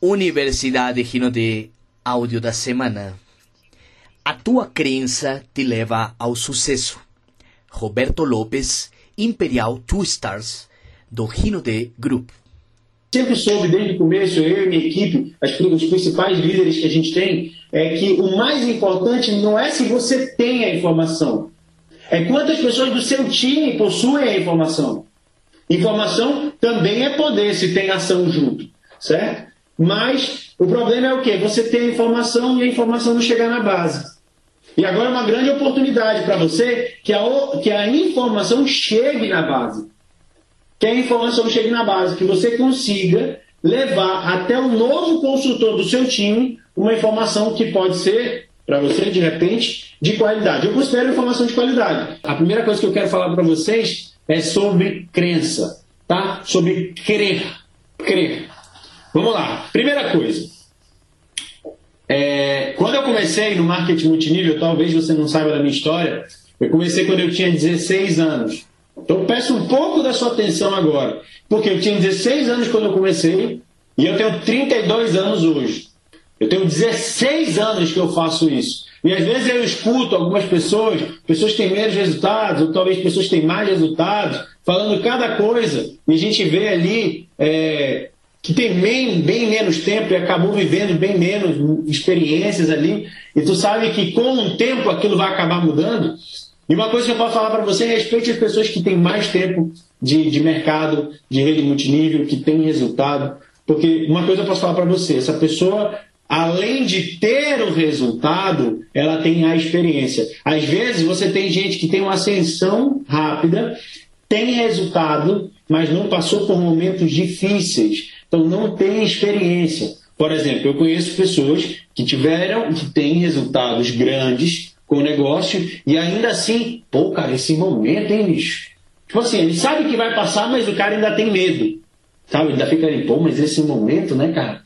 Universidade Rinode, áudio da semana. A tua crença te leva ao sucesso. Roberto Lopes, Imperial Two Stars, do Rinode Group. Sempre soube desde o começo, eu e minha equipe, as, principais líderes que a gente tem, é que o mais importante não é se você tem a informação, é quantas pessoas do seu time possuem a informação. Informação também é poder se tem ação junto, certo? Mas o problema é o quê? Você tem a informação e a informação não chegar na base. E agora é uma grande oportunidade para você que a, que a informação chegue na base. Que a informação chegue na base, que você consiga levar até o novo consultor do seu time uma informação que pode ser, para você, de repente, de qualidade. Eu considero informação de qualidade. A primeira coisa que eu quero falar para vocês é sobre crença, tá? Sobre crer. Crer. Vamos lá. Primeira coisa. É, quando eu comecei no marketing multinível, talvez você não saiba da minha história, eu comecei quando eu tinha 16 anos. Então peço um pouco da sua atenção agora, porque eu tinha 16 anos quando eu comecei e eu tenho 32 anos hoje. Eu tenho 16 anos que eu faço isso. E às vezes eu escuto algumas pessoas, pessoas que têm menos resultados, ou talvez pessoas que têm mais resultados, falando cada coisa, e a gente vê ali é, que tem bem, bem menos tempo e acabou vivendo bem menos experiências ali, e tu sabe que com o tempo aquilo vai acabar mudando. E uma coisa que eu posso falar para você é respeite as pessoas que têm mais tempo de, de mercado, de rede multinível, que têm resultado. Porque uma coisa eu posso falar para você, essa pessoa além de ter o resultado, ela tem a experiência. Às vezes você tem gente que tem uma ascensão rápida, tem resultado, mas não passou por momentos difíceis, então não tem experiência. Por exemplo, eu conheço pessoas que tiveram, que têm resultados grandes com o negócio e ainda assim, pô, cara, esse momento, hein, bicho? Tipo assim, ele sabe que vai passar, mas o cara ainda tem medo. Sabe? Ainda fica ali, pô, mas esse momento, né, cara?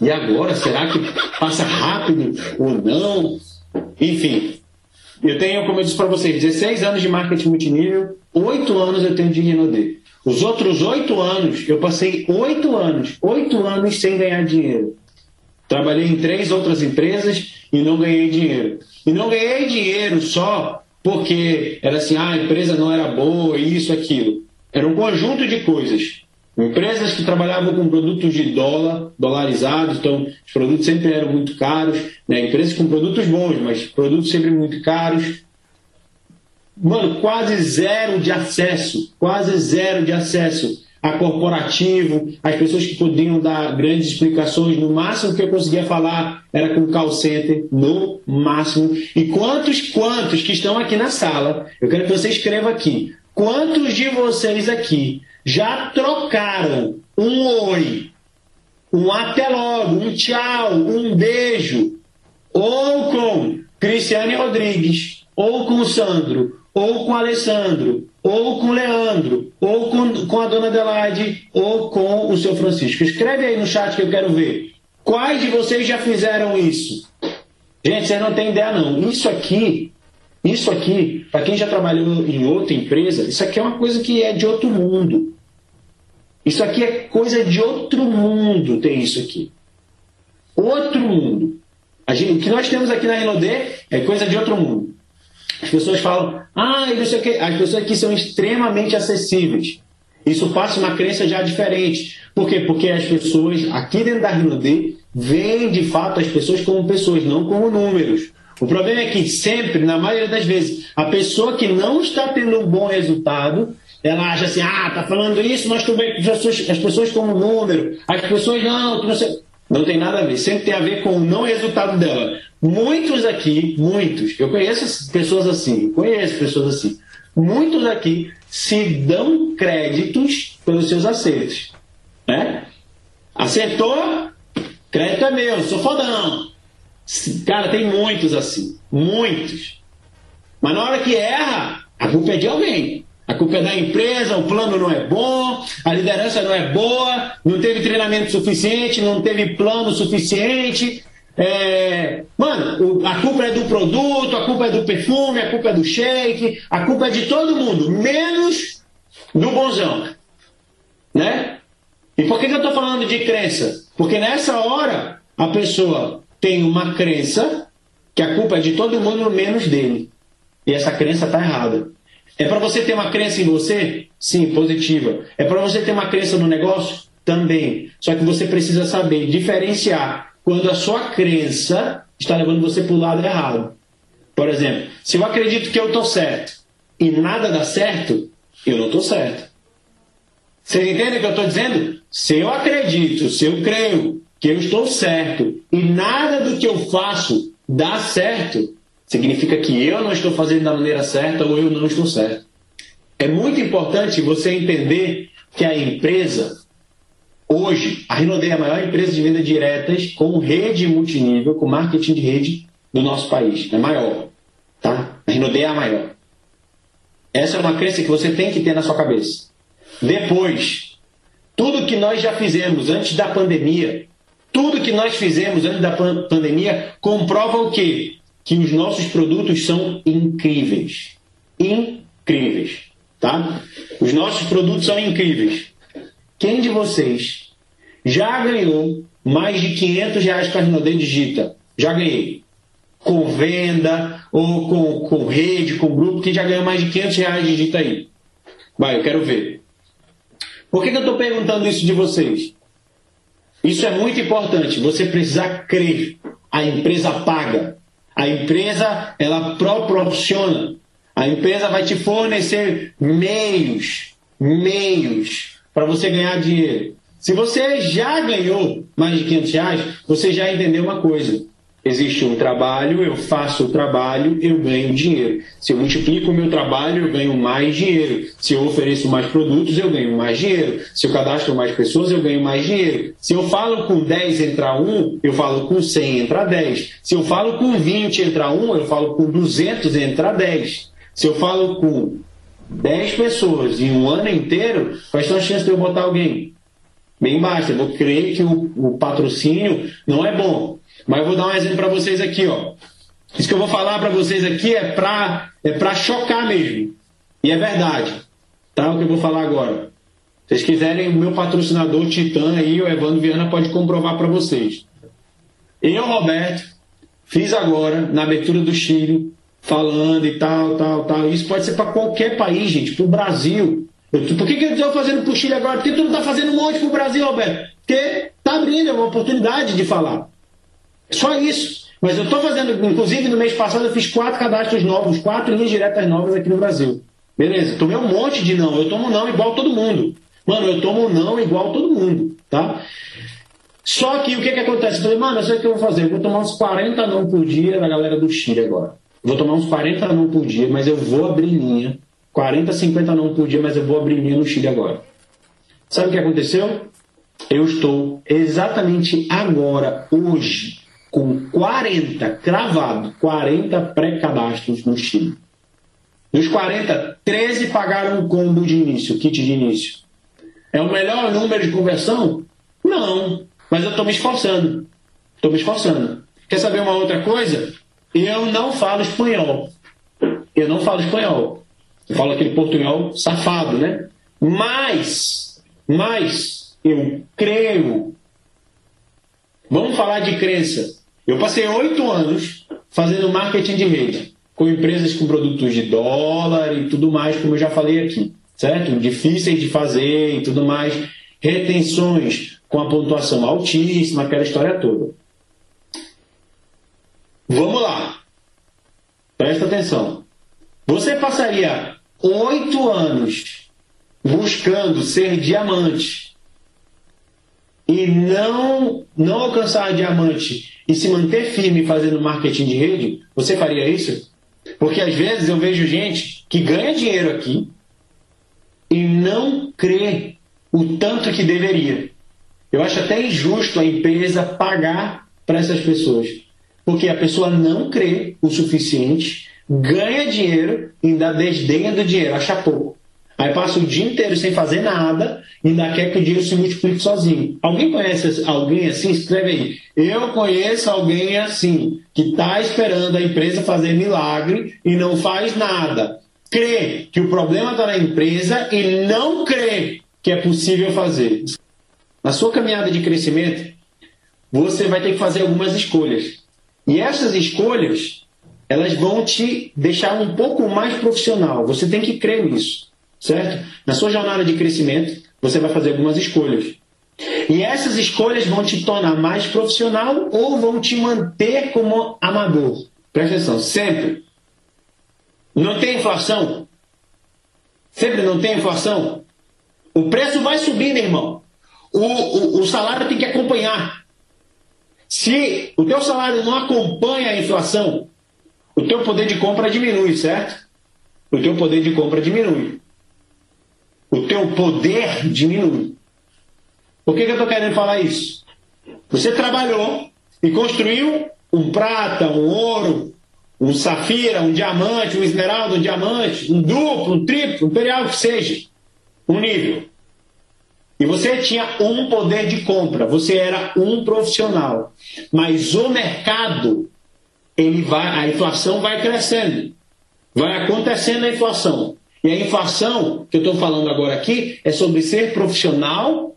E agora, será que passa rápido ou não? Enfim, eu tenho, como eu disse para vocês, 16 anos de marketing multinível, 8 anos eu tenho de Renaudet. Os outros 8 anos, eu passei 8 anos, 8 anos sem ganhar dinheiro. Trabalhei em três outras empresas e não ganhei dinheiro. E não ganhei dinheiro só porque era assim, ah, a empresa não era boa, isso, aquilo. Era um conjunto de coisas. Empresas que trabalhavam com produtos de dólar, dolarizados, então os produtos sempre eram muito caros. Né? Empresas com produtos bons, mas produtos sempre muito caros. Mano, quase zero de acesso, quase zero de acesso a corporativo, as pessoas que podiam dar grandes explicações. No máximo que eu conseguia falar era com call center, no máximo. E quantos, quantos que estão aqui na sala, eu quero que você escreva aqui, quantos de vocês aqui já trocaram um oi, um até logo, um tchau, um beijo, ou com Cristiane Rodrigues, ou com o Sandro, ou com Alessandro, ou com Leandro, ou com, com a dona Adelaide, ou com o seu Francisco. Escreve aí no chat que eu quero ver. Quais de vocês já fizeram isso? Gente, vocês não têm ideia não. Isso aqui isso aqui, para quem já trabalhou em outra empresa, isso aqui é uma coisa que é de outro mundo. Isso aqui é coisa de outro mundo, tem isso aqui. Outro mundo. Gente, o que nós temos aqui na Renaudet é coisa de outro mundo. As pessoas falam, ah, não sei o que. As pessoas aqui são extremamente acessíveis. Isso passa uma crença já diferente. Por quê? Porque as pessoas aqui dentro da Renaudet veem de fato as pessoas como pessoas, não como números. O problema é que sempre, na maioria das vezes, a pessoa que não está tendo um bom resultado, ela acha assim, ah, tá falando isso, nós também, as pessoas, as pessoas como número, as pessoas não, não sei. Não tem nada a ver, sempre tem a ver com o não resultado dela. Muitos aqui, muitos, eu conheço pessoas assim, conheço pessoas assim, muitos aqui se dão créditos pelos seus acertos. Né? Acertou, crédito é meu, sou fodão. Cara, tem muitos assim. Muitos. Mas na hora que erra, a culpa é de alguém. A culpa é da empresa, o plano não é bom, a liderança não é boa, não teve treinamento suficiente, não teve plano suficiente. É... Mano, a culpa é do produto, a culpa é do perfume, a culpa é do shake, a culpa é de todo mundo, menos do bonzão. Né? E por que, que eu estou falando de crença? Porque nessa hora a pessoa tem uma crença que a culpa é de todo mundo menos dele. E essa crença está errada. É para você ter uma crença em você? Sim, positiva. É para você ter uma crença no negócio? Também. Só que você precisa saber diferenciar quando a sua crença está levando você para o lado errado. Por exemplo, se eu acredito que eu estou certo e nada dá certo, eu não estou certo. Vocês entendem o que eu estou dizendo? Se eu acredito, se eu creio que eu estou certo e nada do que eu faço dá certo, significa que eu não estou fazendo da maneira certa ou eu não estou certo. É muito importante você entender que a empresa, hoje, a Rinodei é a maior empresa de venda diretas com rede multinível, com marketing de rede do nosso país. É maior. Tá? A Rinodei é a maior. Essa é uma crença que você tem que ter na sua cabeça. Depois, tudo que nós já fizemos antes da pandemia, tudo que nós fizemos antes da pandemia comprova o quê? Que os nossos produtos são incríveis. Incríveis. Tá? Os nossos produtos são incríveis. Quem de vocês já ganhou mais de 500 reais para a Rinodê Digita? Já ganhei. Com venda, ou com, com rede, com grupo, quem já ganhou mais de 500 reais, digita aí. Vai, eu quero ver. Por que, que eu estou perguntando isso de vocês? Isso é muito importante. Você precisa crer. A empresa paga. A empresa ela proporciona. A empresa vai te fornecer meios, meios para você ganhar dinheiro. Se você já ganhou mais de 500 reais, você já entendeu uma coisa. Existe um trabalho, eu faço o trabalho, eu ganho dinheiro. Se eu multiplico o meu trabalho, eu ganho mais dinheiro. Se eu ofereço mais produtos, eu ganho mais dinheiro. Se eu cadastro mais pessoas, eu ganho mais dinheiro. Se eu falo com 10 entrar 1, eu falo com 100 entrar 10. Se eu falo com 20 entrar 1, eu falo com 200 entrar 10. Se eu falo com 10 pessoas em um ano inteiro, quais são as chances de eu botar alguém? Bem baixa. Eu vou crer que o, o patrocínio não é bom. Mas eu vou dar um exemplo para vocês aqui, ó. Isso que eu vou falar para vocês aqui é para é pra chocar mesmo. E é verdade. Tá? O que eu vou falar agora. Se vocês quiserem, o meu patrocinador Titã aí, o Evandro Viana, pode comprovar para vocês. Eu, Roberto, fiz agora, na abertura do Chile, falando e tal, tal, tal. Isso pode ser para qualquer país, gente, para o Brasil. Por que, que eu estou fazendo para o Chile agora? Por que tu não está fazendo um monte para o Brasil, Roberto? Porque está abrindo, é uma oportunidade de falar. Só isso. Mas eu estou fazendo, inclusive no mês passado eu fiz quatro cadastros novos, quatro linhas diretas novas aqui no Brasil. Beleza, tomei um monte de não. Eu tomo não igual todo mundo. Mano, eu tomo não igual todo mundo, tá? Só que o que que acontece? Eu falei, mano, eu sei o que eu vou fazer. Eu vou tomar uns 40 não por dia da galera do Chile agora. vou tomar uns 40 não por dia, mas eu vou abrir linha. 40, 50 não por dia, mas eu vou abrir linha no Chile agora. Sabe o que aconteceu? Eu estou exatamente agora, hoje, com 40, cravado, 40 pré-cadastros no Chile. Dos 40, 13 pagaram o combo de início, kit de início. É o melhor número de conversão? Não, mas eu estou me esforçando. Estou me esforçando. Quer saber uma outra coisa? Eu não falo espanhol. Eu não falo espanhol. Eu falo aquele portunhol safado, né? Mas, mas, eu creio. Vamos falar de crença. Eu passei oito anos fazendo marketing de rede, com empresas com produtos de dólar e tudo mais, como eu já falei aqui, certo? Difíceis de fazer e tudo mais, retenções com a pontuação altíssima, aquela história toda. Vamos lá. Presta atenção. Você passaria oito anos buscando ser diamante e não, não alcançar diamante e se manter firme fazendo marketing de rede, você faria isso? Porque às vezes eu vejo gente que ganha dinheiro aqui e não crê o tanto que deveria. Eu acho até injusto a empresa pagar para essas pessoas. Porque a pessoa não crê o suficiente, ganha dinheiro e ainda desdenha do dinheiro, acha pouco. Aí passa o dia inteiro sem fazer nada e ainda quer que o dinheiro se multiplique sozinho. Alguém conhece alguém assim? Escreve aí. Eu conheço alguém assim, que está esperando a empresa fazer milagre e não faz nada. Crê que o problema está na empresa e não crê que é possível fazer. Na sua caminhada de crescimento, você vai ter que fazer algumas escolhas. E essas escolhas, elas vão te deixar um pouco mais profissional. Você tem que crer nisso, certo? Na sua jornada de crescimento, você vai fazer algumas escolhas. E essas escolhas vão te tornar mais profissional ou vão te manter como amador. Presta atenção, sempre. Não tem inflação? Sempre não tem inflação? O preço vai subindo, irmão. O, o, o salário tem que acompanhar. Se o teu salário não acompanha a inflação, o teu poder de compra diminui, certo? O teu poder de compra diminui. O teu poder diminui. Por que, que eu estou querendo falar isso? Você trabalhou e construiu um prata, um ouro, um safira, um diamante, um esmeralda, um diamante, um duplo, um triplo, um imperial, que seja, um nível. E você tinha um poder de compra, você era um profissional. Mas o mercado, ele vai, a inflação vai crescendo. Vai acontecendo a inflação. E a inflação que eu estou falando agora aqui é sobre ser profissional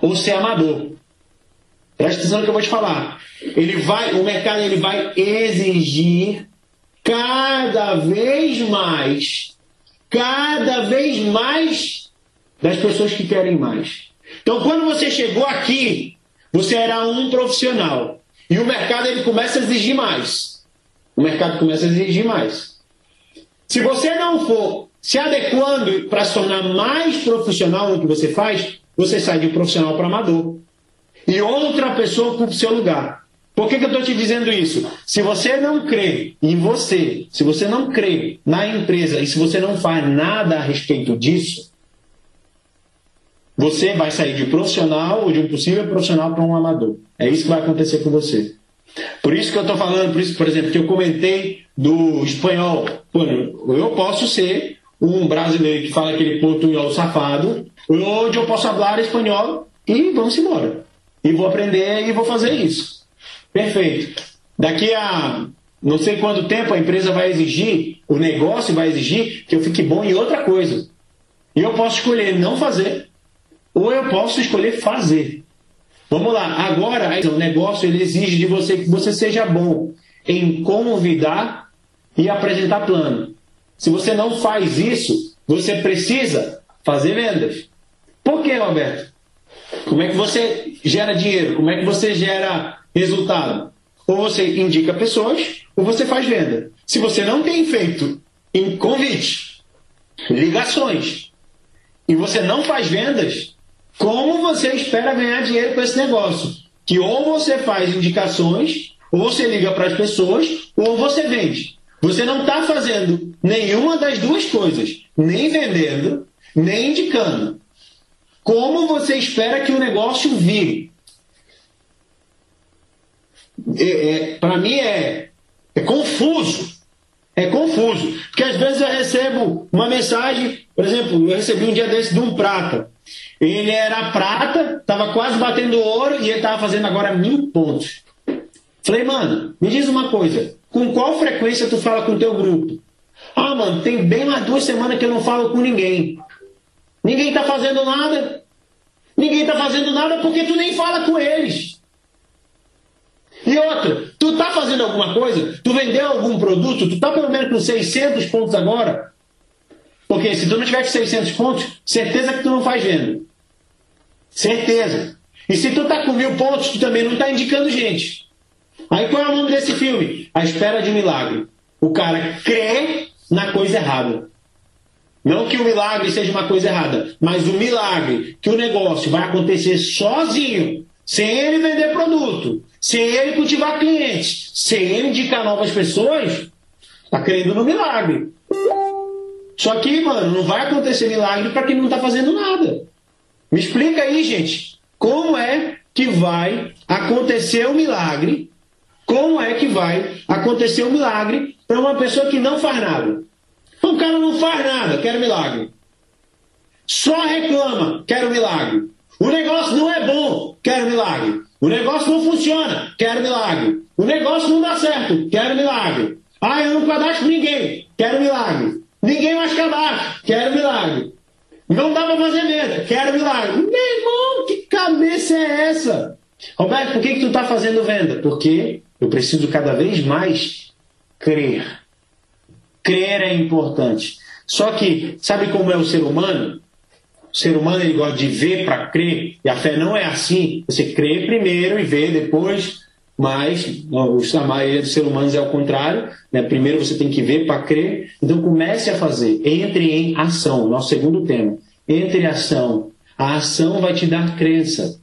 ou ser amador. Presta atenção no que eu vou te falar. Ele vai, o mercado ele vai exigir cada vez mais, cada vez mais das pessoas que querem mais. Então, quando você chegou aqui, você era um profissional e o mercado ele começa a exigir mais. O mercado começa a exigir mais. Se você não for se adequando para se tornar mais profissional no que você faz, você sai de profissional para amador. E outra pessoa ocupa o seu lugar. Por que, que eu estou te dizendo isso? Se você não crê em você, se você não crê na empresa e se você não faz nada a respeito disso, você vai sair de profissional ou de um possível profissional para um amador. É isso que vai acontecer com você. Por isso que eu estou falando, por isso, por exemplo, que eu comentei do espanhol. Pô, eu posso ser um brasileiro que fala aquele portunhol safado, hoje eu posso falar espanhol e vamos embora. E vou aprender e vou fazer isso. Perfeito. Daqui a não sei quanto tempo a empresa vai exigir, o negócio vai exigir que eu fique bom em outra coisa. E eu posso escolher não fazer, ou eu posso escolher fazer. Vamos lá, agora o negócio ele exige de você que você seja bom em convidar e apresentar plano. Se você não faz isso, você precisa fazer vendas. Por que, Roberto? Como é que você gera dinheiro? Como é que você gera resultado? Ou você indica pessoas, ou você faz venda. Se você não tem feito em convite, ligações, e você não faz vendas, como você espera ganhar dinheiro com esse negócio? Que ou você faz indicações, ou você liga para as pessoas, ou você vende. Você não está fazendo nenhuma das duas coisas, nem vendendo, nem indicando. Como você espera que o negócio vire? É, é, Para mim é, é confuso. É confuso. Porque às vezes eu recebo uma mensagem, por exemplo, eu recebi um dia desse de um prata. Ele era prata, estava quase batendo ouro e ele estava fazendo agora mil pontos. Falei, mano, me diz uma coisa. Com qual frequência tu fala com o teu grupo? Ah, mano, tem bem mais duas semanas que eu não falo com ninguém. Ninguém está fazendo nada. Ninguém está fazendo nada porque tu nem fala com eles. E outra, tu está fazendo alguma coisa? Tu vendeu algum produto? Tu está pelo menos com 600 pontos agora? Porque se tu não tiver com 600 pontos, certeza que tu não faz venda. Certeza. E se tu está com mil pontos, tu também não está indicando gente. Aí qual é o nome desse filme? A Espera de um Milagre. O cara crê na coisa errada. Não que o milagre seja uma coisa errada, mas o milagre que o negócio vai acontecer sozinho, sem ele vender produto, sem ele cultivar clientes, sem ele indicar novas pessoas, está crendo no milagre. Só que, mano, não vai acontecer milagre para quem não está fazendo nada. Me explica aí, gente, como é que vai acontecer o milagre como é que vai acontecer um milagre para uma pessoa que não faz nada? O cara não faz nada, quer milagre. Só reclama, quero milagre. O negócio não é bom, quero milagre. O negócio não funciona, quero milagre. O negócio não dá certo, quero milagre. Ah, eu não cadastro ninguém, quero milagre. Ninguém mais cadastra, quero milagre. Não dá para fazer venda, quero milagre. Meu irmão, que cabeça é essa? Roberto, por que, que tu está fazendo venda? Porque eu preciso cada vez mais crer. Crer é importante. Só que, sabe como é o ser humano? O ser humano ele gosta de ver para crer, e a fé não é assim. Você crê primeiro e vê depois, mas a maioria dos seres humanos é o contrário. Né? Primeiro você tem que ver para crer. Então comece a fazer. Entre em ação. Nosso segundo tema. Entre em ação. A ação vai te dar crença.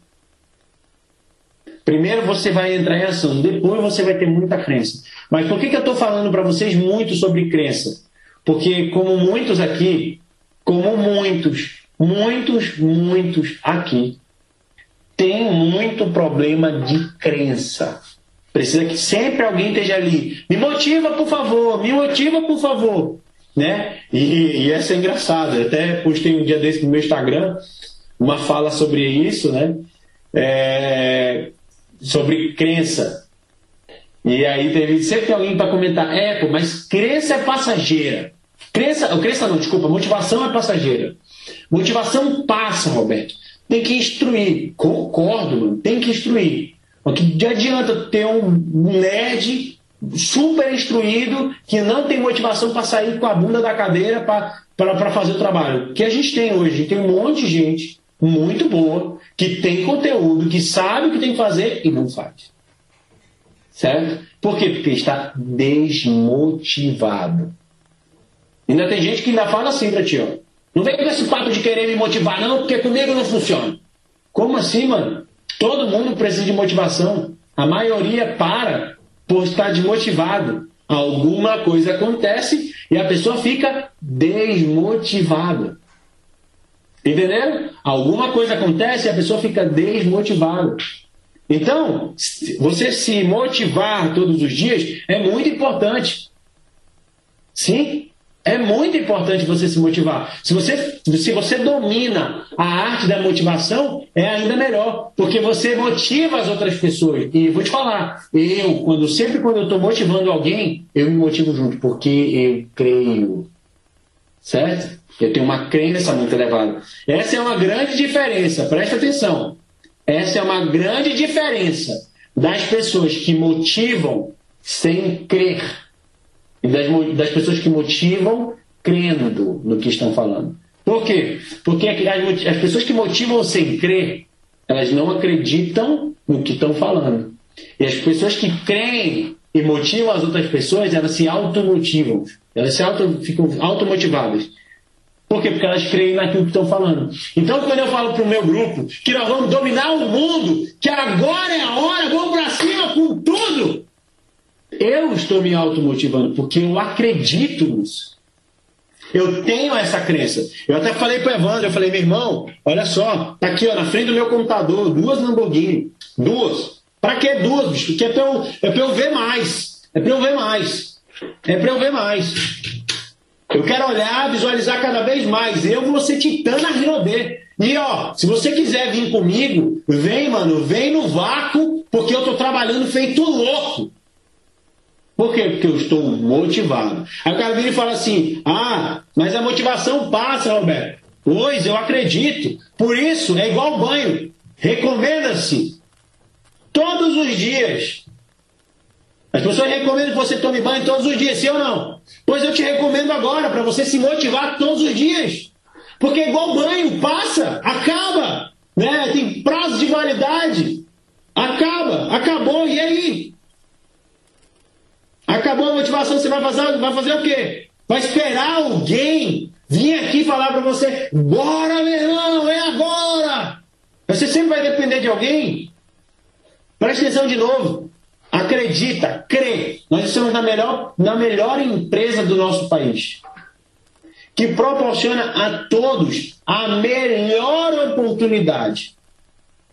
Primeiro você vai entrar em ação, depois você vai ter muita crença. Mas por que, que eu estou falando para vocês muito sobre crença? Porque, como muitos aqui, como muitos, muitos, muitos aqui, tem muito problema de crença. Precisa que sempre alguém esteja ali. Me motiva, por favor, me motiva, por favor. Né? E, e essa é engraçada. Até postei um dia desse no meu Instagram uma fala sobre isso, né? É, sobre crença. E aí teve sempre alguém para comentar, é, mas crença é passageira. Crença, crença não, desculpa, motivação é passageira. Motivação passa, Roberto. Tem que instruir. Concordo, mano, tem que instruir. Porque não adianta ter um nerd super instruído que não tem motivação para sair com a bunda da cadeira para fazer o trabalho. Que a gente tem hoje, tem um monte de gente muito boa que tem conteúdo, que sabe o que tem que fazer e não faz. Certo? Por quê? Porque está desmotivado. Ainda tem gente que ainda fala assim pra ti, ó. Não vem com esse papo de querer me motivar, não, porque comigo não funciona. Como assim, mano? Todo mundo precisa de motivação. A maioria para por estar desmotivado. Alguma coisa acontece e a pessoa fica desmotivada. Entenderam? Alguma coisa acontece e a pessoa fica desmotivada. Então, você se motivar todos os dias é muito importante. Sim, é muito importante você se motivar. Se você, se você domina a arte da motivação, é ainda melhor, porque você motiva as outras pessoas. E vou te falar, eu, quando sempre quando eu estou motivando alguém, eu me motivo junto, porque eu creio. Certo? Eu tenho uma crença muito elevada. Essa é uma grande diferença, presta atenção. Essa é uma grande diferença das pessoas que motivam sem crer e das, das pessoas que motivam crendo no que estão falando. Por quê? Porque as, as pessoas que motivam sem crer, elas não acreditam no que estão falando. E as pessoas que creem e motivam as outras pessoas, elas se automotivam. Elas se auto, ficam automotivadas. Por quê? Porque elas creem naquilo que estão falando. Então, quando eu falo para o meu grupo que nós vamos dominar o mundo, que agora é a hora, vamos para cima com tudo, eu estou me automotivando porque eu acredito nisso. Eu tenho essa crença. Eu até falei para o Evandro, eu falei, meu irmão, olha só, tá aqui ó, na frente do meu computador, duas Lamborghini. Duas. Para que duas, bicho? Porque é para eu, é eu ver mais. É para eu ver mais. É para eu ver mais. Eu quero olhar, visualizar cada vez mais. Eu vou ser titã na Rinodê. E ó, se você quiser vir comigo, vem, mano, vem no vácuo, porque eu tô trabalhando feito louco. Por quê? Porque eu estou motivado. Aí o cara vira e fala assim: Ah, mas a motivação passa, Roberto. Pois, eu acredito. Por isso, é igual banho. Recomenda-se todos os dias as pessoas recomendam que você tome banho todos os dias, sim ou não? Pois eu te recomendo agora, para você se motivar todos os dias. Porque é igual banho, passa, acaba, né? tem prazo de validade. Acaba, acabou, e aí? Acabou a motivação, você vai fazer, vai fazer o quê? Vai esperar alguém vir aqui falar para você: bora, meu irmão, é agora! Você sempre vai depender de alguém? Preste atenção de novo. Acredita, crê. Nós estamos na melhor, na melhor empresa do nosso país. Que proporciona a todos a melhor oportunidade.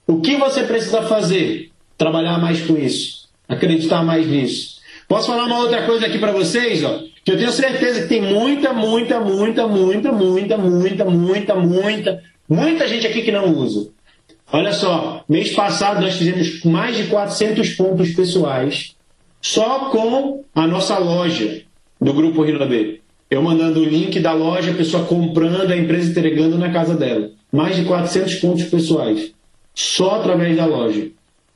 O que você precisa fazer? Trabalhar mais com isso. Acreditar mais nisso. Posso falar uma outra coisa aqui para vocês? Ó, que eu tenho certeza que tem muita, muita, muita, muita, muita, muita, muita, muita, muita gente aqui que não usa. Olha só, mês passado nós fizemos mais de 400 pontos pessoais só com a nossa loja do Grupo Rio B. Eu mandando o link da loja, a pessoa comprando, a empresa entregando na casa dela. Mais de 400 pontos pessoais. Só através da loja.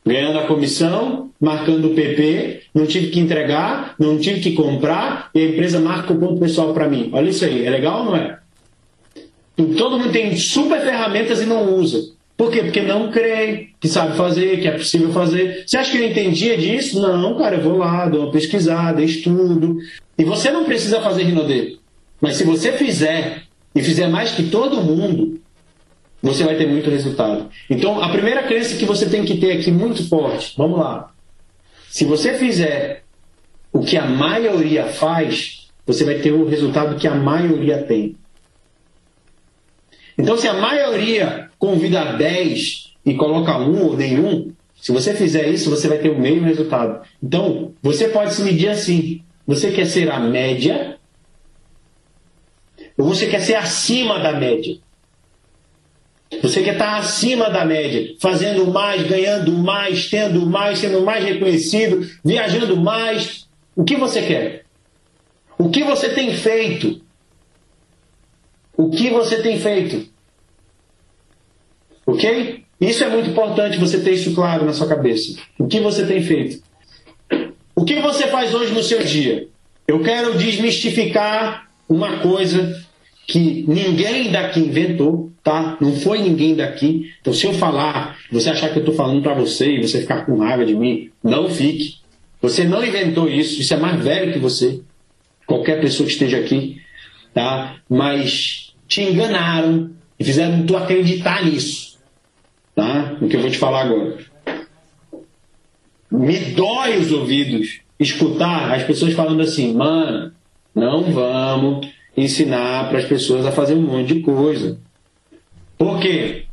Ganhando a comissão, marcando o PP, não tive que entregar, não tive que comprar, e a empresa marca o ponto pessoal para mim. Olha isso aí, é legal ou não é? Todo mundo tem super ferramentas e não usa. Por quê? Porque não crê que sabe fazer, que é possível fazer. Você acha que eu entendia disso? Não, cara, eu vou lá, dou uma pesquisada, estudo. E você não precisa fazer Rinodê. Mas se você fizer, e fizer mais que todo mundo, você vai ter muito resultado. Então, a primeira crença que você tem que ter aqui muito forte, vamos lá. Se você fizer o que a maioria faz, você vai ter o resultado que a maioria tem. Então, se a maioria convida 10 e coloca um ou nenhum, se você fizer isso, você vai ter o mesmo resultado. Então, você pode se medir assim. Você quer ser a média ou você quer ser acima da média? Você quer estar acima da média, fazendo mais, ganhando mais, tendo mais, sendo mais reconhecido, viajando mais. O que você quer? O que você tem feito? O que você tem feito? Ok? Isso é muito importante você ter isso claro na sua cabeça. O que você tem feito? O que você faz hoje no seu dia? Eu quero desmistificar uma coisa que ninguém daqui inventou, tá? Não foi ninguém daqui. Então, se eu falar, você achar que eu estou falando para você e você ficar com raiva de mim, não fique. Você não inventou isso. Isso é mais velho que você. Qualquer pessoa que esteja aqui, tá? Mas te enganaram e fizeram tu acreditar nisso, tá? O que eu vou te falar agora. Me dói os ouvidos escutar as pessoas falando assim, mano, não vamos ensinar para as pessoas a fazer um monte de coisa. Por quê?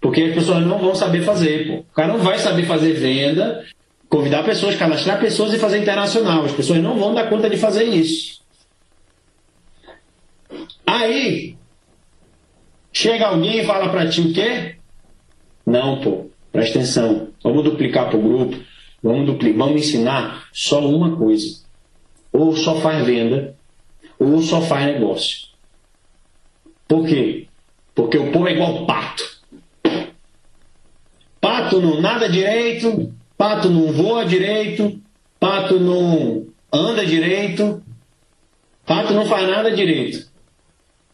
Porque as pessoas não vão saber fazer. Pô. O cara não vai saber fazer venda, convidar pessoas, cadastrar pessoas e fazer internacional. As pessoas não vão dar conta de fazer isso. Aí, chega alguém e fala para ti o quê? Não, pô, presta atenção. Vamos duplicar para o grupo. Vamos, duplicar, vamos ensinar só uma coisa. Ou só faz venda, ou só faz negócio. Por quê? Porque o povo é igual pato. Pato não nada direito, pato não voa direito, pato não anda direito, pato não faz nada direito.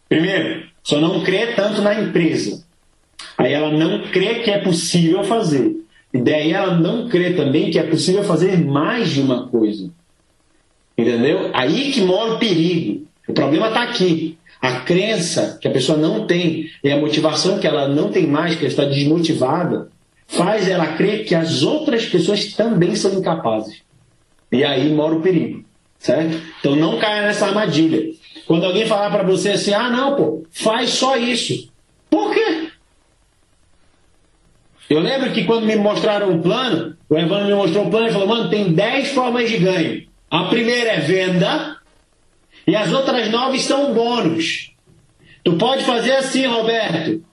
Primeiro, só não crê tanto na empresa. Aí ela não crê que é possível fazer. E daí ela não crê também que é possível fazer mais de uma coisa. Entendeu? Aí que mora o perigo. O problema está aqui. A crença que a pessoa não tem e a motivação que ela não tem mais, que ela está desmotivada, faz ela crer que as outras pessoas também são incapazes. E aí mora o perigo, certo? Então não caia nessa armadilha. Quando alguém falar para você assim, ah não, pô, faz só isso. Por quê? Eu lembro que quando me mostraram um plano, o Evandro me mostrou um plano e falou, mano, tem 10 formas de ganho. A primeira é venda, e as outras nove são bônus. Tu pode fazer assim, Roberto.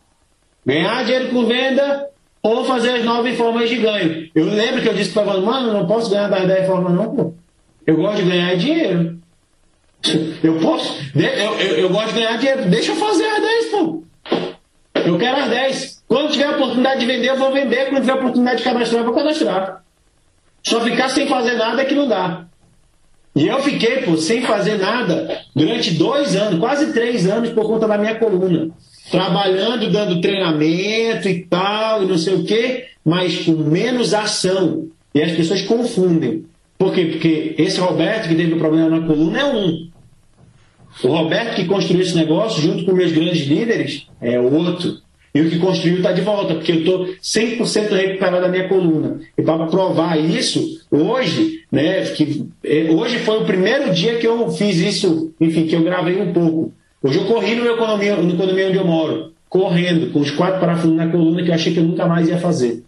Ganhar dinheiro com venda ou fazer as nove formas de ganho. Eu lembro que eu disse para o mano, não posso ganhar das dez formas não, pô. Eu gosto de ganhar dinheiro. Eu posso, eu, eu, eu gosto de ganhar dinheiro. Deixa eu fazer as dez, pô. Eu quero as dez. Quando tiver oportunidade de vender, eu vou vender. Quando tiver oportunidade de cadastrar, eu vou cadastrar. Só ficar sem fazer nada é que não dá. E eu fiquei, pô, sem fazer nada durante dois anos, quase três anos, por conta da minha coluna. Trabalhando, dando treinamento e tal, e não sei o quê, mas com menos ação. E as pessoas confundem. Por quê? Porque esse Roberto que teve um problema na coluna é um. O Roberto que construiu esse negócio, junto com meus grandes líderes, é outro. E o que construiu está de volta, porque eu estou 100% recuperado da minha coluna. E para provar isso, hoje, né, que, é, hoje foi o primeiro dia que eu fiz isso, enfim, que eu gravei um pouco. Hoje eu corri no meu economia, no economia onde eu moro, correndo, com os quatro parafusos na coluna que eu achei que eu nunca mais ia fazer.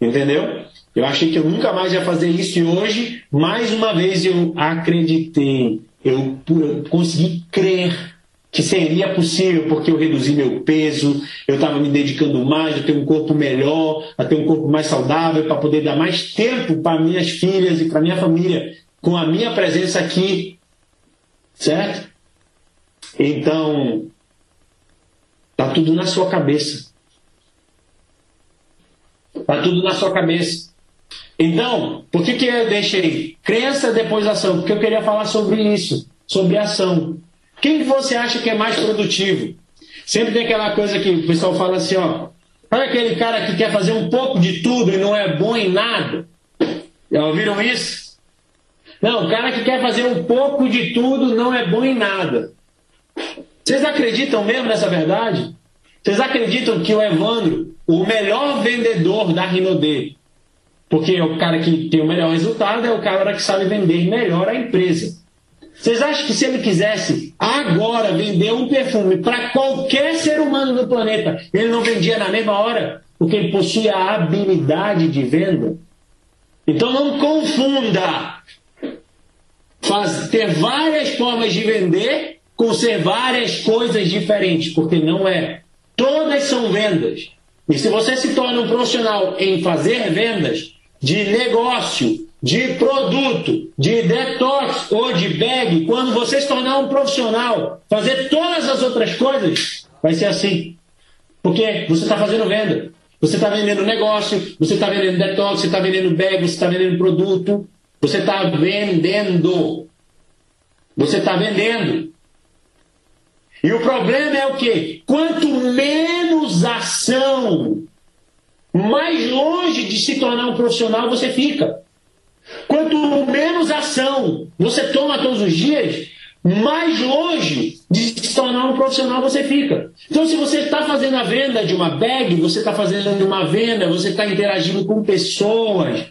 Entendeu? Eu achei que eu nunca mais ia fazer isso e hoje, mais uma vez, eu acreditei. Eu, eu consegui crer que seria possível porque eu reduzi meu peso, eu estava me dedicando mais a ter um corpo melhor, a ter um corpo mais saudável, para poder dar mais tempo para minhas filhas e para minha família com a minha presença aqui, certo? Então, tá tudo na sua cabeça. Tá tudo na sua cabeça. Então, por que, que eu deixei crença depois ação? Porque eu queria falar sobre isso, sobre ação. Quem você acha que é mais produtivo? Sempre tem aquela coisa que o pessoal fala assim, ó. Olha aquele cara que quer fazer um pouco de tudo e não é bom em nada. Já ouviram isso? Não, o cara que quer fazer um pouco de tudo não é bom em nada. Vocês acreditam mesmo nessa verdade? Vocês acreditam que o Evandro, o melhor vendedor da Rinode, porque o cara que tem o melhor resultado é o cara que sabe vender melhor a empresa. Vocês acham que se ele quisesse agora vender um perfume para qualquer ser humano no planeta, ele não vendia na mesma hora? Porque ele possui a habilidade de venda? Então não confunda Faz, ter várias formas de vender com ser várias coisas diferentes, porque não é. Todas são vendas. E se você se torna um profissional em fazer vendas de negócio, de produto, de detox ou de bag, quando você se tornar um profissional, fazer todas as outras coisas, vai ser assim. Porque você está fazendo venda. Você está vendendo negócio, você está vendendo detox, você está vendendo bag, você está vendendo produto, você está vendendo. Você está vendendo. E o problema é o quê? Quanto menos ação, mais longe de se tornar um profissional você fica. Quanto menos ação você toma todos os dias, mais longe de se tornar um profissional você fica. Então, se você está fazendo a venda de uma bag, você está fazendo uma venda, você está interagindo com pessoas,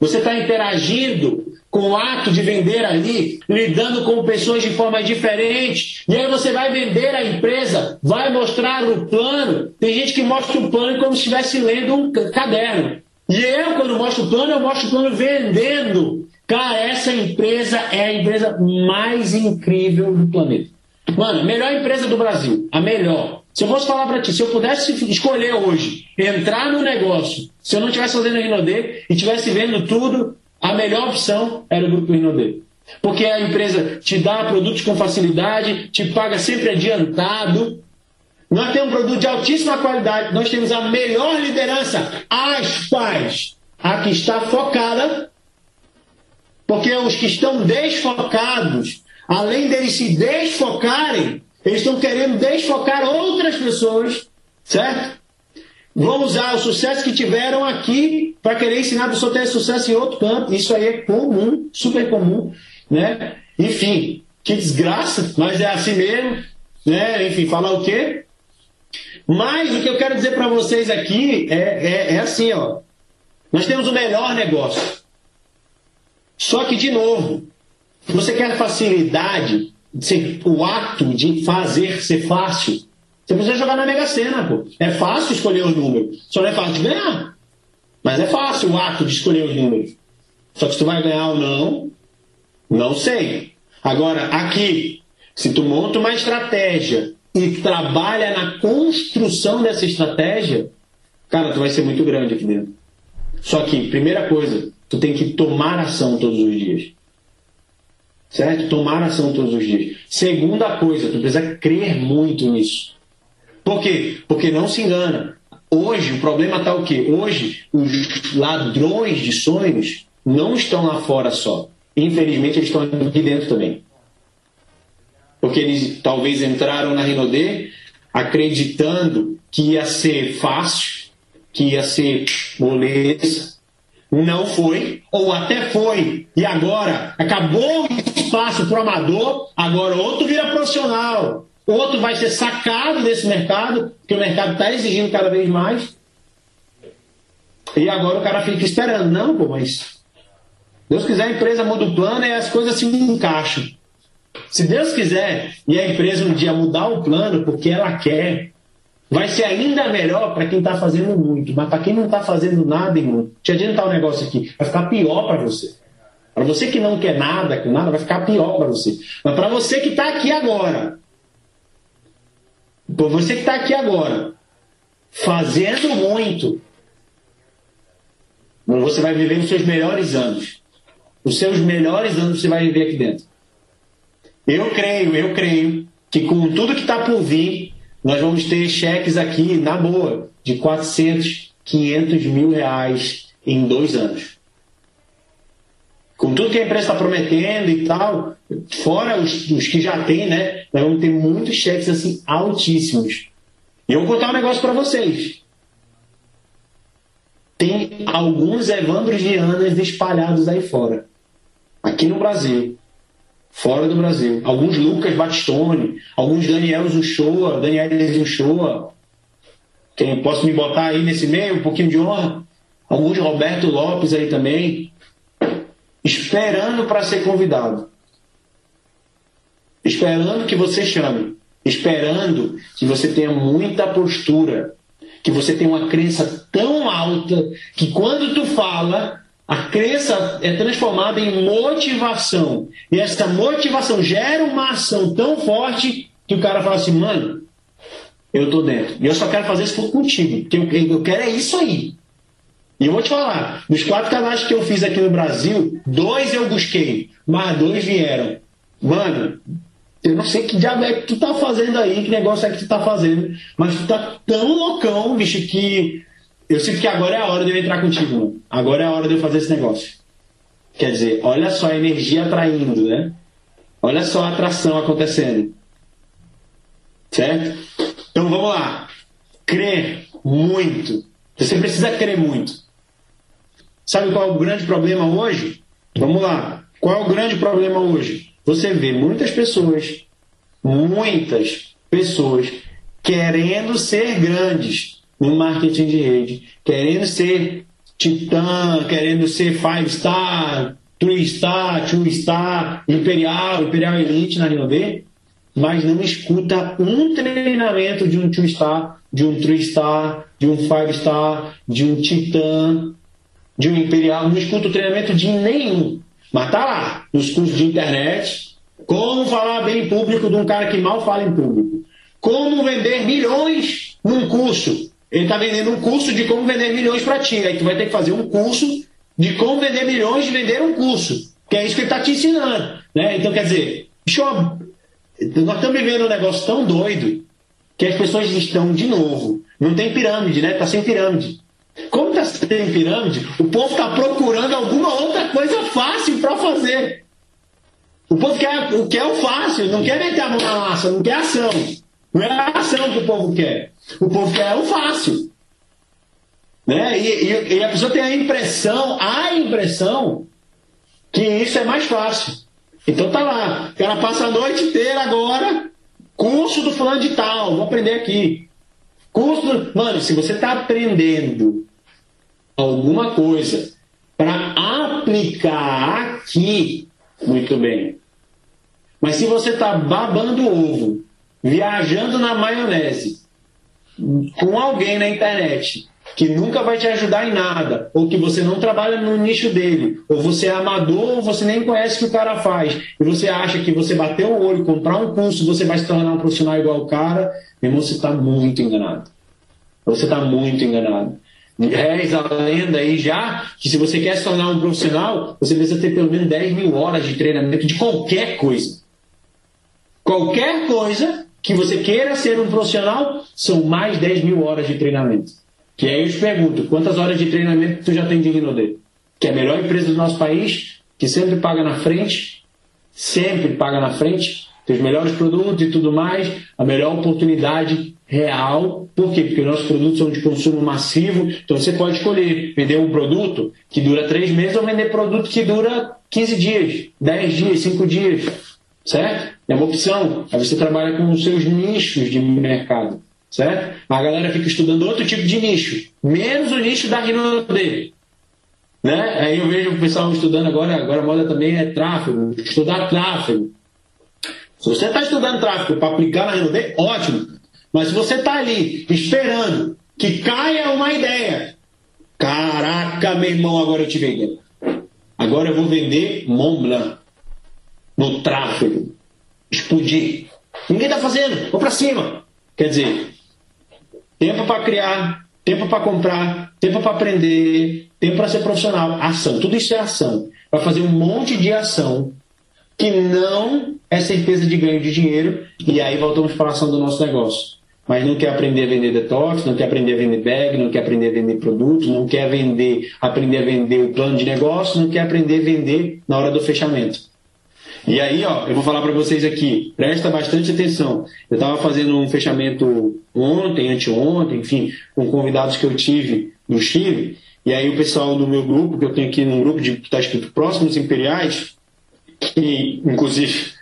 você está interagindo com o ato de vender ali, lidando com pessoas de forma diferente. E aí você vai vender a empresa, vai mostrar o plano. Tem gente que mostra o plano como se estivesse lendo um caderno. E eu, quando mostro o plano, eu mostro o plano vendendo. Cara, essa empresa é a empresa mais incrível do planeta. Mano, melhor empresa do Brasil. A melhor. Se eu fosse falar para ti, se eu pudesse escolher hoje, entrar no negócio, se eu não estivesse fazendo Rinodê e estivesse vendo tudo, a melhor opção era o Grupo Rinodê. Porque a empresa te dá produtos com facilidade, te paga sempre adiantado. Nós temos um produto de altíssima qualidade, nós temos a melhor liderança, aspas, a que está focada, porque os que estão desfocados, além deles se desfocarem, eles estão querendo desfocar outras pessoas, certo? Vão usar o sucesso que tiveram aqui para querer ensinar a pessoa a ter sucesso em outro campo. Isso aí é comum, super comum, né? Enfim, que desgraça, mas é assim mesmo, né? Enfim, falar o quê? Mas o que eu quero dizer para vocês aqui é, é, é assim, ó. Nós temos o melhor negócio. Só que, de novo, você quer facilidade, ser, o ato de fazer ser fácil, você precisa jogar na Mega Sena, pô. É fácil escolher os números. Só não é fácil de ganhar. Mas é fácil o ato de escolher os números. Só que se tu vai ganhar ou não, não sei. Agora, aqui, se tu monta uma estratégia e trabalha na construção dessa estratégia, cara, tu vai ser muito grande aqui dentro. Só que, primeira coisa, tu tem que tomar ação todos os dias. Certo? Tomar ação todos os dias. Segunda coisa, tu precisa crer muito nisso. Por quê? Porque não se engana. Hoje, o problema está o quê? Hoje, os ladrões de sonhos não estão lá fora só. Infelizmente, eles estão aqui dentro também. Porque eles talvez entraram na Rinodê acreditando que ia ser fácil, que ia ser moleza, não foi, ou até foi, e agora? Acabou o espaço para o amador, agora outro vira profissional, outro vai ser sacado desse mercado, porque o mercado está exigindo cada vez mais. E agora o cara fica esperando, não, pô, mas Deus quiser, a empresa muda o plano e as coisas se encaixam. Se Deus quiser e a empresa um dia mudar o plano porque ela quer, Vai ser ainda melhor para quem está fazendo muito, mas para quem não está fazendo nada, irmão, te adiantar um negócio aqui, vai ficar pior para você. Para você que não quer nada, com nada, vai ficar pior para você. Mas para você que está aqui agora, para você que está aqui agora, fazendo muito, você vai viver os seus melhores anos. Os seus melhores anos você vai viver aqui dentro. Eu creio, eu creio que com tudo que está por vir, nós vamos ter cheques aqui, na boa, de 400, 500 mil reais em dois anos. Com tudo que a empresa está prometendo e tal, fora os, os, que já tem, né? Nós vamos ter muitos cheques assim altíssimos. E eu vou contar um negócio para vocês. Tem alguns Evandros Vianas espalhados aí fora. Aqui no Brasil. Fora do Brasil. Alguns Lucas Batistone, alguns Daniel Zuchoa, Daniel Zuchoa. Quem posso me botar aí nesse meio, um pouquinho de honra? Alguns Roberto Lopes aí também. Esperando para ser convidado. Esperando que você chame. Esperando que você tenha muita postura. Que você tenha uma crença tão alta que quando tu fala, a crença é transformada em motivação. E essa motivação gera uma ação tão forte que o cara fala assim, mano, eu tô dentro. E eu só quero fazer isso contigo. Porque eu quero é isso aí. E eu vou te falar, dos quatro canais que eu fiz aqui no Brasil, dois eu busquei, mas dois vieram. Mano, eu não sei que diabo é que tu tá fazendo aí, que negócio é que tu tá fazendo, mas tu tá tão loucão, bicho, que eu sinto que agora é a hora de eu entrar contigo, mano. Agora é a hora de eu fazer esse negócio. Quer dizer, olha só a energia atraindo, né? Olha só a atração acontecendo. Certo? Então vamos lá. Crer muito. Você precisa crer muito. Sabe qual é o grande problema hoje? Vamos lá. Qual é o grande problema hoje? Você vê muitas pessoas, muitas pessoas querendo ser grandes no marketing de rede, querendo ser titã, querendo ser five star, three star, two star, imperial, imperial elite na Rinode, mas não escuta um treinamento de um two star, de um three star, de um five star, de um titã, de um imperial, não escuta o treinamento de nenhum. Mas tá lá, nos cursos de internet, como falar bem em público de um cara que mal fala em público. Como vender milhões num curso. Ele está vendendo um curso de como vender milhões para ti. Aí tu vai ter que fazer um curso de como vender milhões de vender um curso. Que é isso que ele está te ensinando. Né? Então, quer dizer, nós estamos vivendo um negócio tão doido que as pessoas estão, de novo, não tem pirâmide, né? Está sem pirâmide. Como está sem pirâmide, o povo está procurando alguma outra coisa fácil para fazer. O povo quer, quer o fácil, não quer meter a mão na massa, não quer ação. Não é a ação que o povo quer. O povo quer o fácil. Né? E, e, e, a pessoa tem a impressão, a impressão, que isso é mais fácil. Então tá lá, o cara passa a noite inteira agora, curso do fulano de tal, vou aprender aqui. Curso do... Mano, se você está aprendendo alguma coisa para aplicar aqui, muito bem. Mas se você está babando ovo viajando na maionese com alguém na internet que nunca vai te ajudar em nada, ou que você não trabalha no nicho dele, ou você é amador, ou você nem conhece o que o cara faz, e você acha que você bater o olho, comprar um curso, você vai se tornar um profissional igual o cara, irmão, você está muito enganado. Você está muito enganado. Reza a lenda aí já que se você quer se tornar um profissional, você precisa ter pelo menos 10 mil horas de treinamento de qualquer coisa. Qualquer coisa que você queira ser um profissional, são mais 10 mil horas de treinamento. Que aí eu te pergunto, quantas horas de treinamento tu já tem de Rinode? Que é a melhor empresa do nosso país, que sempre paga na frente, sempre paga na frente, tem os melhores produtos e tudo mais, a melhor oportunidade real. Por quê? Porque os nossos produtos são de consumo massivo, então você pode escolher vender um produto que dura três meses ou vender produto que dura 15 dias, 10 dias, 5 dias. Certo? É uma opção. Aí você trabalha com os seus nichos de mercado. Certo? A galera fica estudando outro tipo de nicho, menos o nicho da Rinode. Né? Aí eu vejo o pessoal estudando agora, agora a moda também é tráfego, estudar tráfego. Se você está estudando tráfego para aplicar na Rinode, ótimo. Mas se você está ali esperando que caia uma ideia, caraca, meu irmão, agora eu a ideia. Agora eu vou vender Mont No tráfego. Explodir. Ninguém está fazendo. Vou para cima. Quer dizer, tempo para criar, tempo para comprar, tempo para aprender, tempo para ser profissional. Ação. Tudo isso é ação. Vai fazer um monte de ação que não é certeza de ganho de dinheiro. E aí voltamos para a ação do nosso negócio. mas não quer aprender a vender detox, não quer aprender a vender bag, não quer aprender a vender produtos, não quer vender, aprender a vender o plano de negócio, não quer aprender a vender na hora do fechamento. E aí, ó, eu vou falar para vocês aqui, presta bastante atenção. Eu estava fazendo um fechamento ontem, anteontem, enfim, com convidados que eu tive no Chile, e aí o pessoal do meu grupo, que eu tenho aqui num grupo de, que está escrito Próximos Imperiais, que inclusive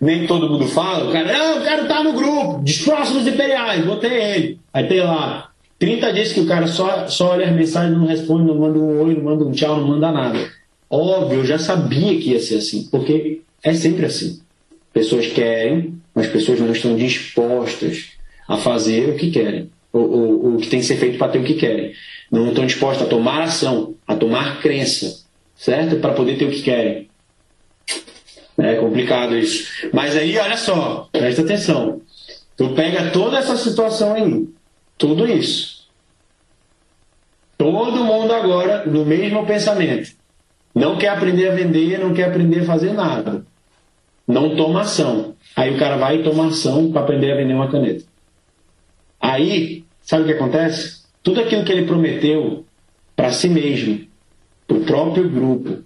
nem todo mundo fala, o cara, não, eu quero estar no grupo, dos próximos imperiais, botei ele. Aí tem lá, 30 dias que o cara só, só olha as mensagens, não responde, não manda um oi, não manda um tchau, não manda nada. Óbvio, eu já sabia que ia ser assim, porque é sempre assim. Pessoas querem, mas pessoas não estão dispostas a fazer o que querem, o, o, que tem que ser feito para ter o que querem. Não estão dispostas a tomar ação, a tomar crença, certo? Para poder ter o que querem. É complicado isso. Mas aí, olha só, presta atenção. Tu pega toda essa situação aí, tudo isso. Todo mundo agora no mesmo pensamento. Não quer aprender a vender, não quer aprender a fazer nada. Não toma ação. Aí o cara vai e toma ação para aprender a vender uma caneta. Aí, sabe o que acontece? Tudo aquilo que ele prometeu para si mesmo, para o próprio grupo,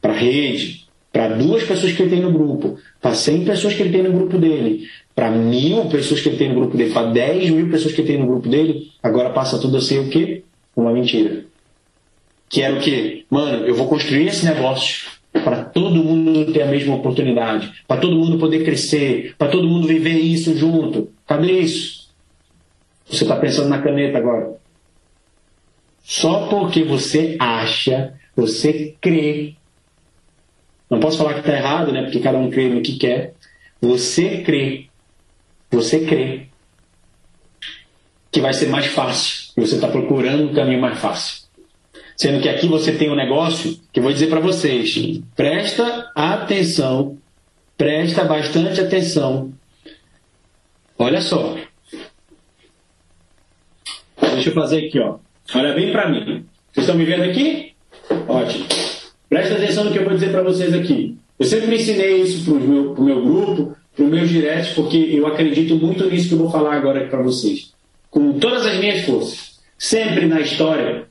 para a rede, para duas pessoas que ele tem no grupo, para 100 pessoas que ele tem no grupo dele, para mil pessoas que ele tem no grupo dele, para 10 mil pessoas que ele tem no grupo dele, agora passa tudo a ser o quê? Uma mentira. Que era o quê? Mano, eu vou construir esse negócio para todo mundo ter a mesma oportunidade, para todo mundo poder crescer, para todo mundo viver isso junto. Cadê isso? Você está pensando na caneta agora. Só porque você acha, você crê não posso falar que está errado, né? Porque cada um crê no que quer. Você crê, você crê que vai ser mais fácil. Você está procurando um caminho mais fácil. Sendo que aqui você tem um negócio que eu vou dizer para vocês. Presta atenção, presta bastante atenção. Olha só. Deixa eu fazer aqui, ó. Olha bem para mim. Vocês estão me vendo aqui? Ótimo. Presta atenção no que eu vou dizer para vocês aqui. Eu sempre ensinei isso para o meu, meu grupo, para os meus diretos, porque eu acredito muito nisso que eu vou falar agora para vocês. Com todas as minhas forças. Sempre na história,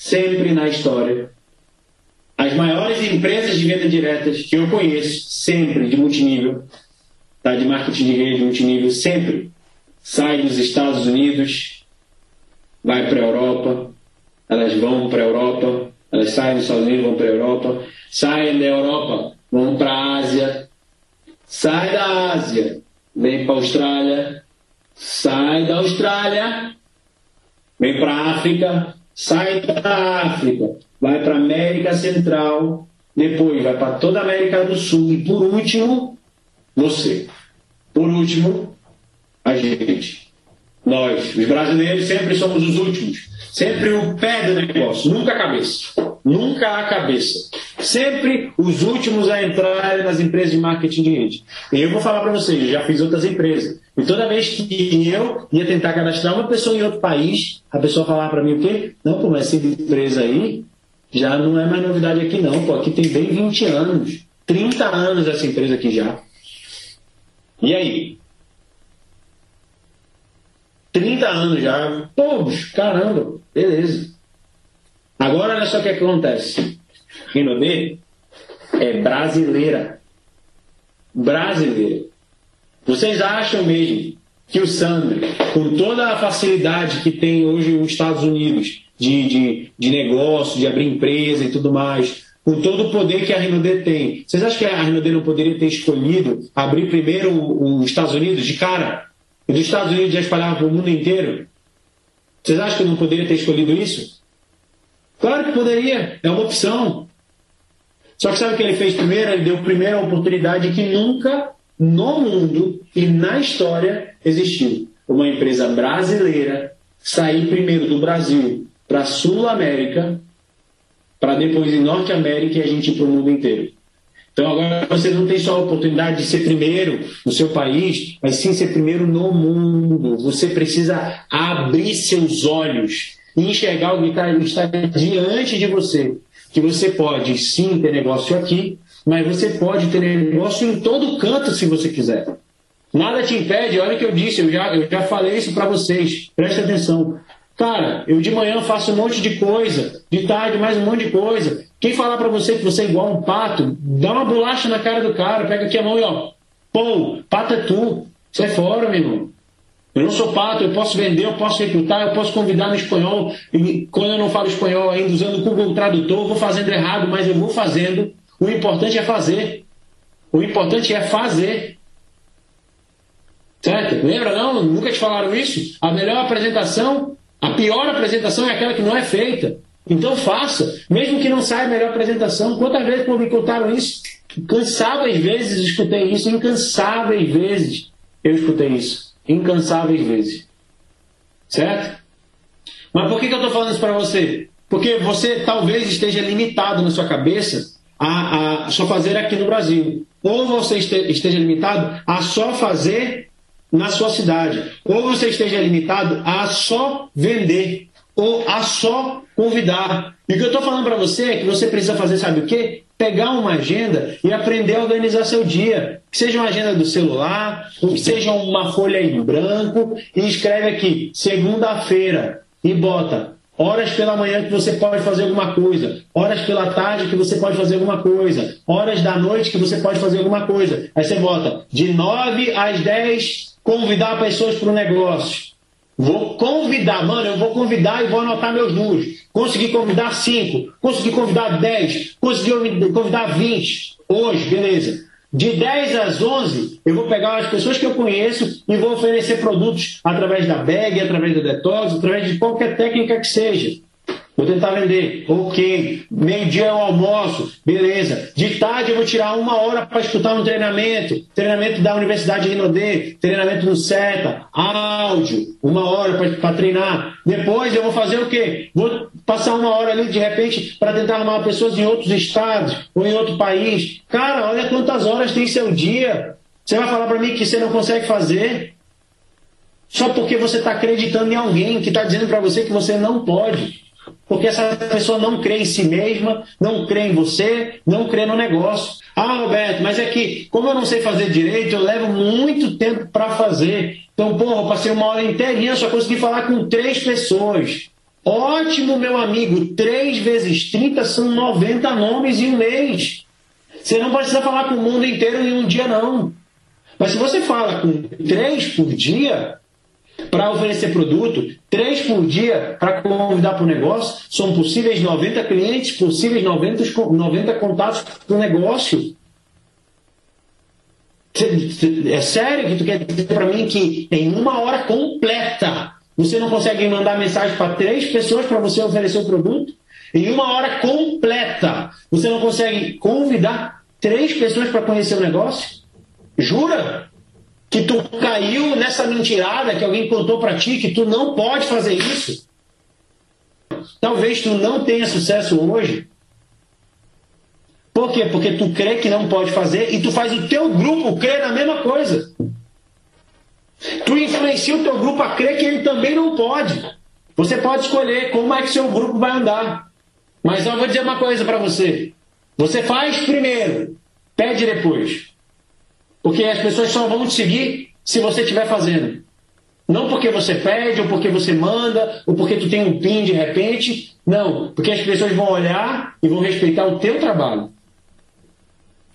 sempre na história, as maiores empresas de venda diretas que eu conheço, sempre de multinível, tá? de marketing de rede multinível, sempre saem dos Estados Unidos, vai para a Europa, elas vão para a Europa, elas saem dos Estados Unidos, vão para a Europa, saem da Europa, vão para a Ásia, sai da Ásia, vem para a Austrália, sai da Austrália, vem para a África, sai da África, vai para a América Central, depois vai para toda a América do Sul e por último, você. Por último, a gente. Nós, os brasileiros, sempre somos os últimos. Sempre o pé do negócio, nunca a cabeça. Nunca a cabeça. Sempre os últimos a entrarem nas empresas de marketing de rede. E eu vou falar para vocês, já fiz outras empresas. E toda vez que eu ia tentar cadastrar uma pessoa em outro país, a pessoa falava para mim o quê? Não, pô, mas essa empresa aí já não é mais novidade aqui não, pô. Aqui tem bem 20 anos. 30 anos essa empresa aqui já. E aí? 30 anos já. Pô, caramba, beleza. Agora olha só o que acontece. Renaudet é brasileira. Brasileira. Vocês acham mesmo que o Sandro, com toda a facilidade que tem hoje os Estados Unidos de, de, de negócio, de abrir empresa e tudo mais, com todo o poder que a Renaudet tem, vocês acham que a Renaudet não poderia ter escolhido abrir primeiro os Estados Unidos de cara? E dos Estados Unidos já espalhava para o mundo inteiro? Vocês acham que não poderia ter escolhido isso? Claro que poderia, é uma opção. Só que sabe o que ele fez primeiro? Ele deu primeiro a oportunidade que nunca no mundo e na história existiu. Uma empresa brasileira sair primeiro do Brasil para Sul América, para depois ir Norte América e a gente ir para o mundo inteiro. Então agora você não tem só a oportunidade de ser primeiro no seu país, mas sim ser primeiro no mundo. Você precisa abrir seus olhos e enxergar o que está, está diante de você. Que você pode sim ter negócio aqui, mas você pode ter negócio em todo canto se você quiser. Nada te impede, olha o que eu disse, eu já, eu já falei isso para vocês, presta atenção. Cara, eu de manhã faço um monte de coisa, de tarde mais um monte de coisa. Quem falar para você que você é igual um pato, dá uma bolacha na cara do cara, pega aqui a mão e ó, pô, pato é tu, sai fora, meu irmão. Eu não sou pato, eu posso vender, eu posso recrutar, eu posso convidar no espanhol. E quando eu não falo espanhol ainda, usando o Google Tradutor, eu vou fazendo errado, mas eu vou fazendo. O importante é fazer. O importante é fazer. Certo? Lembra não? Nunca te falaram isso? A melhor apresentação a pior apresentação é aquela que não é feita. Então faça, mesmo que não saia a melhor apresentação. Quantas vezes me contaram isso? Incansáveis vezes escutei isso, incansáveis vezes eu escutei isso. Incansáveis vezes. Certo? Mas por que, que eu estou falando isso para você? Porque você talvez esteja limitado na sua cabeça a, a só fazer aqui no Brasil. Ou você esteja limitado a só fazer na sua cidade. Ou você esteja limitado a só vender, ou a só convidar. E o que eu estou falando para você é que você precisa fazer, sabe o quê? Pegar uma agenda e aprender a organizar seu dia. Que seja uma agenda do celular, ou que seja uma folha em branco, e escreve aqui, segunda-feira, e bota horas pela manhã que você pode fazer alguma coisa, horas pela tarde que você pode fazer alguma coisa, horas da noite que você pode fazer alguma coisa. Aí você bota de 9 às 10 convidar pessoas para o negócio. Vou convidar, mano, eu vou convidar e vou anotar meus números. Consegui convidar 5, consegui convidar 10, consegui convidar 20. Hoje, beleza. De 10 às 11, eu vou pegar as pessoas que eu conheço e vou oferecer produtos através da bag, através da detox, através de qualquer técnica que seja. Vou tentar vender. Ok. Meio-dia é o almoço. Beleza. De tarde eu vou tirar uma hora para escutar um treinamento. Treinamento da Universidade de Rinodê. Treinamento no SETA. Áudio. Uma hora para treinar. Depois eu vou fazer o quê? Vou passar uma hora ali de repente para tentar arrumar pessoas em outros estados ou em outro país. Cara, olha quantas horas tem seu dia. Você vai falar para mim que você não consegue fazer? Só porque você está acreditando em alguém que está dizendo para você que você não pode. Porque essa pessoa não crê em si mesma, não crê em você, não crê no negócio. Ah, Roberto, mas é que, como eu não sei fazer direito, eu levo muito tempo para fazer. Então, porra, eu passei uma hora inteirinha, só consegui falar com três pessoas. Ótimo, meu amigo, três vezes 30 são 90 nomes em um mês. Você não precisa falar com o mundo inteiro em um dia, não. Mas se você fala com três por dia, para oferecer produto, três por dia para convidar para o negócio, são possíveis 90 clientes, possíveis 90, 90 contatos para o negócio. É sério que tu quer dizer para mim que em uma hora completa você não consegue mandar mensagem para três pessoas para você oferecer o produto? Em uma hora completa você não consegue convidar três pessoas para conhecer o negócio? Jura? que tu caiu nessa mentirada que alguém contou para ti que tu não pode fazer isso. Talvez tu não tenha sucesso hoje. Por quê? Porque tu crê que não pode fazer e tu faz o teu grupo crer na mesma coisa. Tu influencia o teu grupo a crer que ele também não pode. Você pode escolher como é que seu grupo vai andar. Mas eu vou dizer uma coisa para você. Você faz primeiro, pede depois. Porque as pessoas só vão te seguir se você estiver fazendo. Não porque você pede, ou porque você manda, ou porque tu tem um PIN de repente. Não, porque as pessoas vão olhar e vão respeitar o teu trabalho.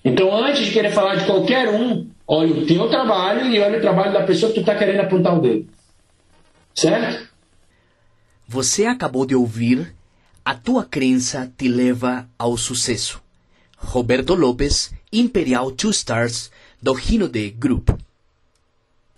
Então, antes de querer falar de qualquer um, olhe o teu trabalho e olhe o trabalho da pessoa que tu está querendo apontar o dedo. Certo? Você acabou de ouvir A tua crença te leva ao sucesso. Roberto Lopes, Imperial Two Stars, do Hino de Group.